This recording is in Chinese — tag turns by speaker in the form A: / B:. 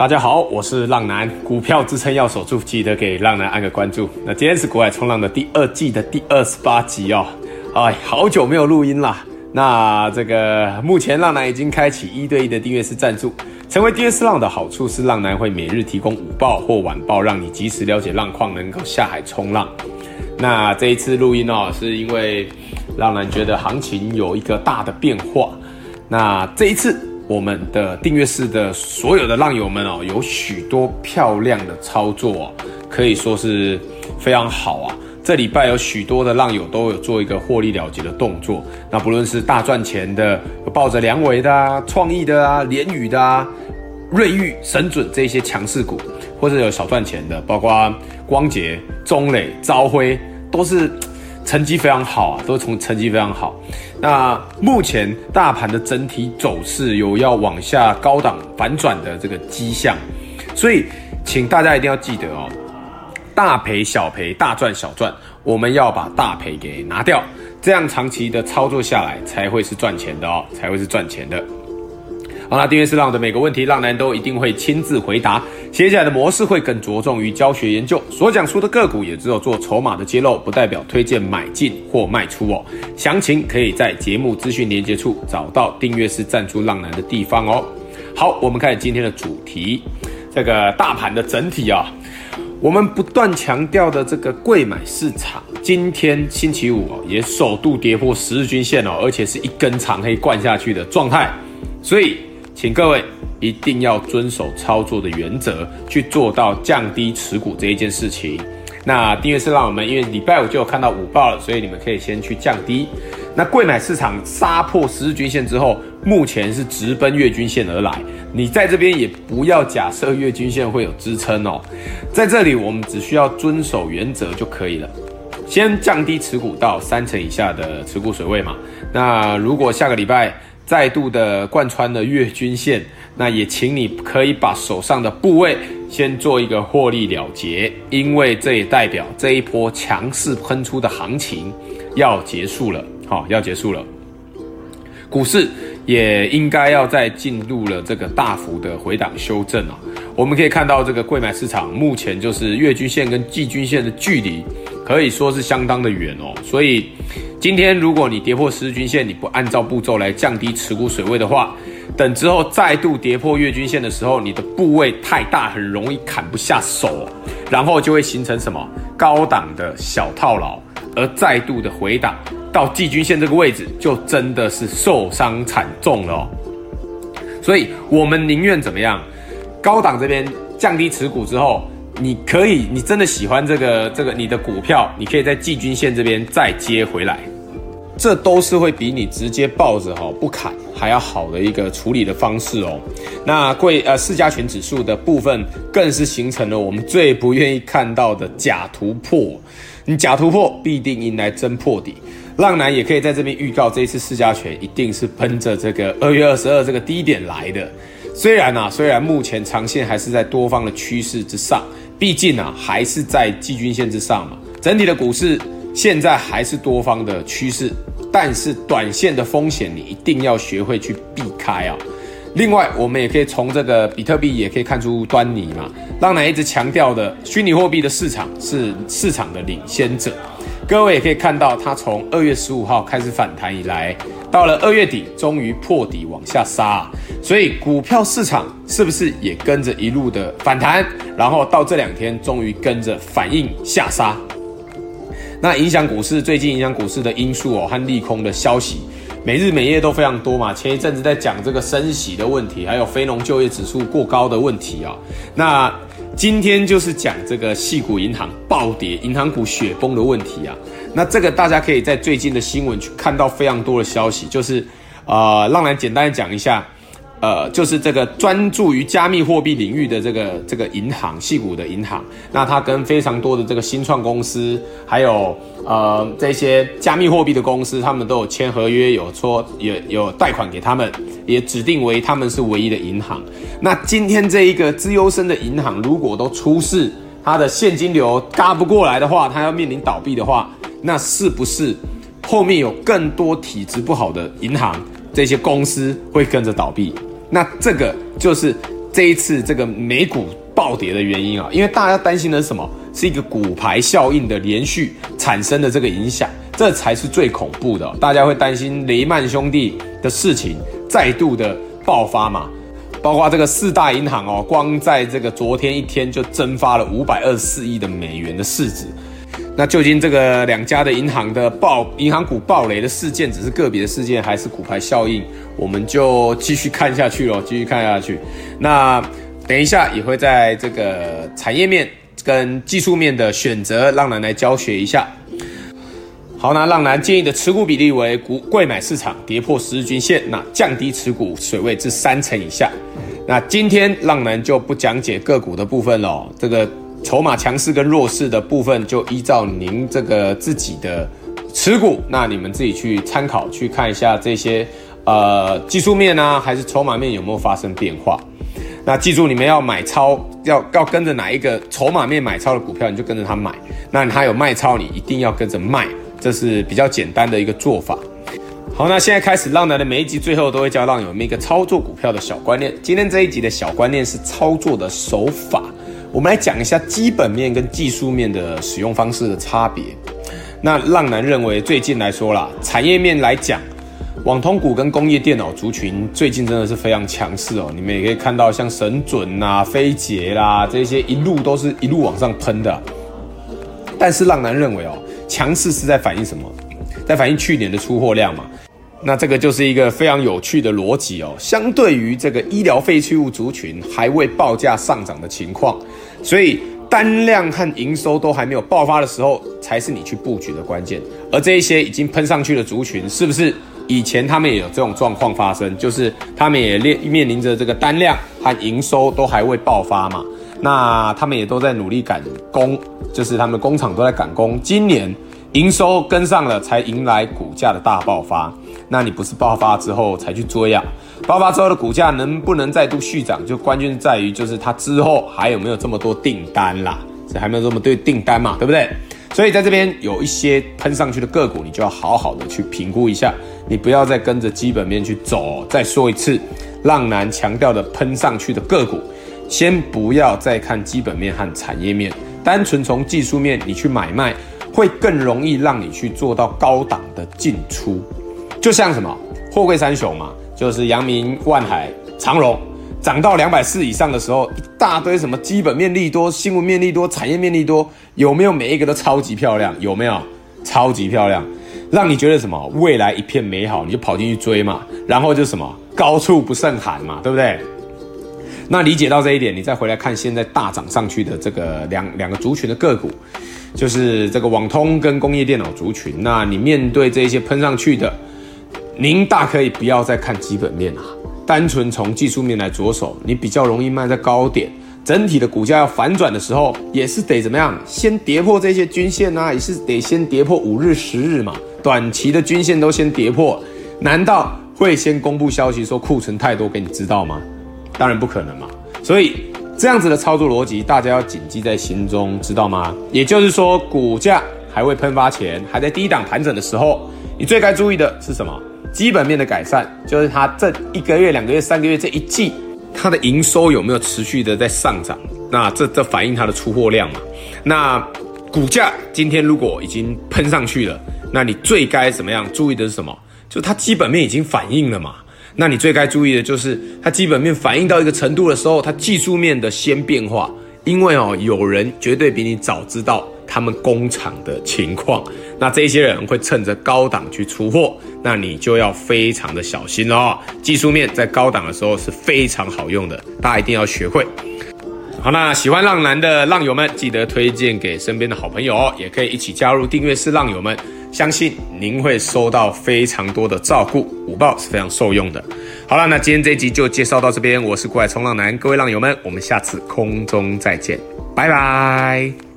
A: 大家好，我是浪男，股票支撑要守住，记得给浪男按个关注。那今天是股海冲浪的第二季的第二十八集哦，哎，好久没有录音啦。那这个目前浪男已经开启一对一的订阅式赞助，成为订阅式浪的好处是，浪男会每日提供午报或晚报，让你及时了解浪况，能够下海冲浪。那这一次录音哦，是因为浪男觉得行情有一个大的变化。那这一次。我们的订阅式的所有的浪友们哦，有许多漂亮的操作哦，可以说是非常好啊。这礼拜有许多的浪友都有做一个获利了结的动作，那不论是大赚钱的，抱着良维的啊、创意的啊、联宇的啊、瑞昱、神准这些强势股，或者有小赚钱的，包括光頡、中磊、朝辉，都是。成绩非常好啊，都从成绩非常好。那目前大盘的整体走势有要往下高档反转的这个迹象，所以请大家一定要记得哦，大赔小赔，大赚小赚，我们要把大赔给拿掉，这样长期的操作下来才会是赚钱的哦，才会是赚钱的。好啦，订阅是浪的每个问题，浪男都一定会亲自回答。接下来的模式会更着重于教学研究，所讲述的个股也只有做筹码的揭露，不代表推荐买进或卖出哦。详情可以在节目资讯连接处找到订阅是赞助浪男的地方哦。好，我们开始今天的主题，这个大盘的整体啊，我们不断强调的这个贵买市场，今天星期五哦，也首度跌破十日均线哦，而且是一根长黑灌下去的状态，所以。请各位一定要遵守操作的原则，去做到降低持股这一件事情。那订阅是让我们，因为礼拜五就有看到午报了，所以你们可以先去降低。那贵买市场杀破十日均线之后，目前是直奔月均线而来。你在这边也不要假设月均线会有支撑哦。在这里，我们只需要遵守原则就可以了。先降低持股到三成以下的持股水位嘛。那如果下个礼拜，再度的贯穿了月均线，那也请你可以把手上的部位先做一个获利了结，因为这也代表这一波强势喷出的行情要结束了，好，要结束了。股市也应该要再进入了这个大幅的回档修正啊。我们可以看到这个柜买市场目前就是月均线跟季均线的距离可以说是相当的远哦，所以。今天如果你跌破十日均线，你不按照步骤来降低持股水位的话，等之后再度跌破月均线的时候，你的部位太大，很容易砍不下手，然后就会形成什么高档的小套牢，而再度的回档到季均线这个位置，就真的是受伤惨重了。所以我们宁愿怎么样？高档这边降低持股之后。你可以，你真的喜欢这个这个你的股票，你可以在季均线这边再接回来，这都是会比你直接抱着哈不砍还要好的一个处理的方式哦。那贵呃市加权指数的部分更是形成了我们最不愿意看到的假突破，你假突破必定迎来真破底。浪男也可以在这边预告，这一次市加权一定是奔着这个二月二十二这个低点来的。虽然啊，虽然目前长线还是在多方的趋势之上。毕竟啊，还是在季均线之上嘛。整体的股市现在还是多方的趋势，但是短线的风险你一定要学会去避开啊。另外，我们也可以从这个比特币也可以看出端倪嘛。浪男一直强调的，虚拟货币的市场是市场的领先者。各位也可以看到，它从二月十五号开始反弹以来，到了二月底，终于破底往下杀。所以股票市场是不是也跟着一路的反弹？然后到这两天，终于跟着反应下杀。那影响股市，最近影响股市的因素哦，和利空的消息，每日每夜都非常多嘛。前一阵子在讲这个升息的问题，还有非农就业指数过高的问题啊。那今天就是讲这个矽谷银行暴跌、银行股雪崩的问题啊。那这个大家可以在最近的新闻去看到非常多的消息，就是呃，浪男简单讲一下，呃，就是这个专注于加密货币领域的这个这个银行，矽谷的银行，那它跟非常多的这个新创公司，还有呃这些加密货币的公司，他们都有签合约，有说有有贷款给他们，也指定为他们是唯一的银行。那今天这一个资优生的银行，如果都出事，它的现金流嘎不过来的话，它要面临倒闭的话。那是不是后面有更多体质不好的银行，这些公司会跟着倒闭？那这个就是这一次这个美股暴跌的原因啊，因为大家担心的是什么？是一个骨牌效应的连续产生的这个影响，这才是最恐怖的。大家会担心雷曼兄弟的事情再度的爆发嘛？包括这个四大银行哦，光在这个昨天一天就蒸发了五百二十四亿的美元的市值。那究竟这个两家的银行的爆银行股暴雷的事件，只是个别的事件，还是骨牌效应？我们就继续看下去喽，继续看下去。那等一下也会在这个产业面跟技术面的选择，浪男来教学一下。好，那浪男建议的持股比例为股贵买市场跌破十日均线，那降低持股水位至三成以下。那今天浪男就不讲解个股的部分了，这个筹码强势跟弱势的部分就依照您这个自己的持股，那你们自己去参考去看一下这些呃技术面啊，还是筹码面有没有发生变化。那记住，你们要买超，要要跟着哪一个筹码面买超的股票，你就跟着他买。那他有卖超，你一定要跟着卖。这是比较简单的一个做法。好，那现在开始，浪男的每一集最后都会教浪友们一个操作股票的小观念。今天这一集的小观念是操作的手法，我们来讲一下基本面跟技术面的使用方式的差别。那浪男认为，最近来说啦，产业面来讲，网通股跟工业电脑族群最近真的是非常强势哦。你们也可以看到，像神准呐、飞捷啦这些一路都是一路往上喷的。但是浪男认为哦。强势是在反映什么？在反映去年的出货量嘛。那这个就是一个非常有趣的逻辑哦。相对于这个医疗废弃物族群还未报价上涨的情况，所以单量和营收都还没有爆发的时候，才是你去布局的关键。而这一些已经喷上去的族群，是不是以前他们也有这种状况发生？就是他们也面面临着这个单量和营收都还未爆发嘛。那他们也都在努力赶工，就是他们工厂都在赶工。今年营收跟上了，才迎来股价的大爆发。那你不是爆发之后才去追啊？爆发之后的股价能不能再度续涨，就关键在于就是它之后还有没有这么多订单啦，这还没有这么多订单嘛，对不对？所以在这边有一些喷上去的个股，你就要好好的去评估一下，你不要再跟着基本面去走。再说一次，浪男强调的喷上去的个股。先不要再看基本面和产业面，单纯从技术面你去买卖，会更容易让你去做到高档的进出。就像什么货柜三雄嘛，就是阳明、万海、长荣，涨到两百四以上的时候，一大堆什么基本面利多、新闻面利多、产业面利多，有没有每一个都超级漂亮？有没有超级漂亮？让你觉得什么未来一片美好，你就跑进去追嘛，然后就什么高处不胜寒嘛，对不对？那理解到这一点，你再回来看现在大涨上去的这个两两个族群的个股，就是这个网通跟工业电脑族群。那你面对这些喷上去的，您大可以不要再看基本面啊，单纯从技术面来着手，你比较容易卖在高点。整体的股价要反转的时候，也是得怎么样？先跌破这些均线啊，也是得先跌破五日、十日嘛，短期的均线都先跌破，难道会先公布消息说库存太多给你知道吗？当然不可能嘛，所以这样子的操作逻辑，大家要谨记在心中，知道吗？也就是说，股价还未喷发前，还在低档盘整的时候，你最该注意的是什么？基本面的改善，就是它这一个月、两个月、三个月这一季，它的营收有没有持续的在上涨？那这这反映它的出货量嘛？那股价今天如果已经喷上去了，那你最该怎么样注意的是什么？就它基本面已经反映了嘛？那你最该注意的就是，它基本面反映到一个程度的时候，它技术面的先变化，因为哦，有人绝对比你早知道他们工厂的情况，那这些人会趁着高档去出货，那你就要非常的小心哦。技术面在高档的时候是非常好用的，大家一定要学会。好，那喜欢浪男的浪友们，记得推荐给身边的好朋友哦，也可以一起加入订阅式浪友们。相信您会收到非常多的照顾，五报是非常受用的。好了，那今天这一集就介绍到这边，我是股海冲浪男，各位浪友们，我们下次空中再见，拜拜。